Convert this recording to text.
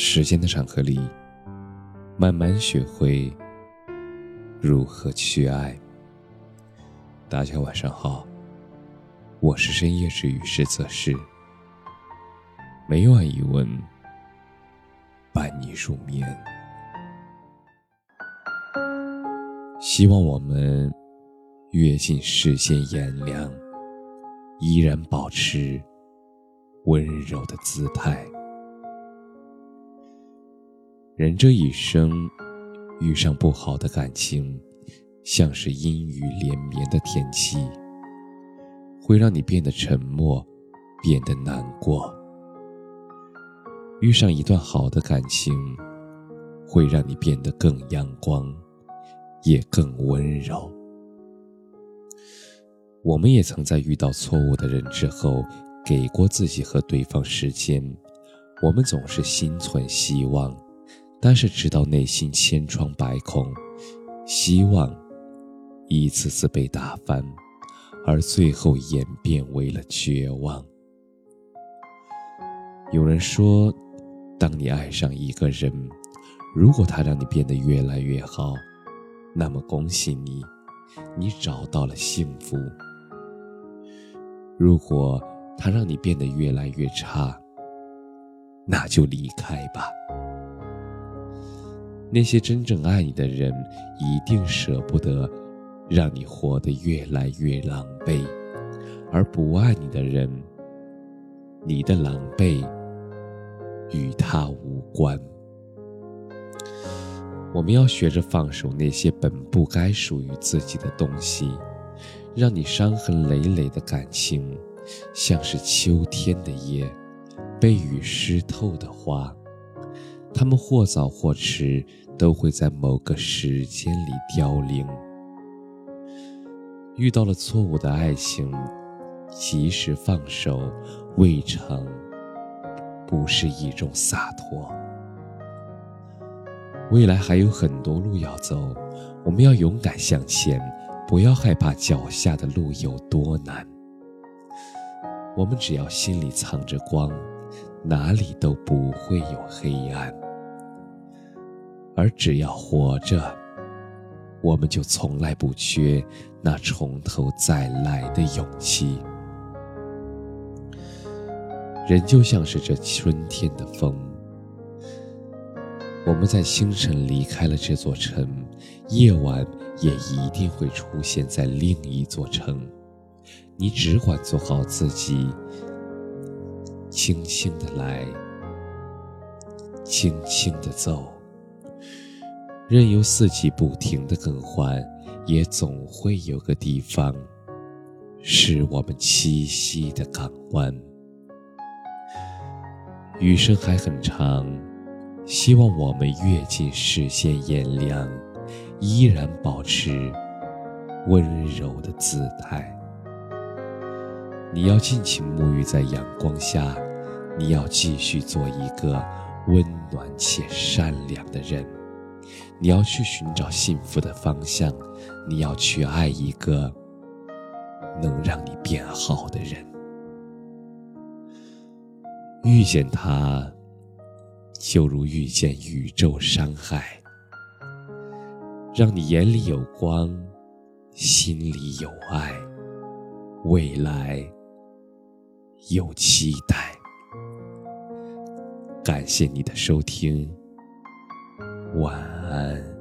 时间的长河里，慢慢学会如何去爱。大家晚上好，我是深夜治愈师泽是每晚一问，伴你入眠。希望我们阅尽世间炎凉，依然保持温柔的姿态。人这一生，遇上不好的感情。像是阴雨连绵的天气，会让你变得沉默，变得难过。遇上一段好的感情，会让你变得更阳光，也更温柔。我们也曾在遇到错误的人之后，给过自己和对方时间。我们总是心存希望，但是直到内心千疮百孔，希望。一次次被打翻，而最后演变为了绝望。有人说，当你爱上一个人，如果他让你变得越来越好，那么恭喜你，你找到了幸福；如果他让你变得越来越差，那就离开吧。那些真正爱你的人，一定舍不得。让你活得越来越狼狈，而不爱你的人，你的狼狈与他无关。我们要学着放手那些本不该属于自己的东西，让你伤痕累累的感情，像是秋天的叶，被雨湿透的花，他们或早或迟都会在某个时间里凋零。遇到了错误的爱情，及时放手，未尝不是一种洒脱。未来还有很多路要走，我们要勇敢向前，不要害怕脚下的路有多难。我们只要心里藏着光，哪里都不会有黑暗。而只要活着。我们就从来不缺那从头再来的勇气。人就像是这春天的风，我们在清晨离开了这座城，夜晚也一定会出现在另一座城。你只管做好自己，轻轻的来，轻轻的走。任由四季不停的更换，也总会有个地方，是我们栖息的港湾。余生还很长，希望我们阅尽视线炎凉，依然保持温柔的姿态。你要尽情沐浴在阳光下，你要继续做一个温暖且善良的人。你要去寻找幸福的方向，你要去爱一个能让你变好的人。遇见他，就如遇见宇宙山海，让你眼里有光，心里有爱，未来有期待。感谢你的收听。晚安。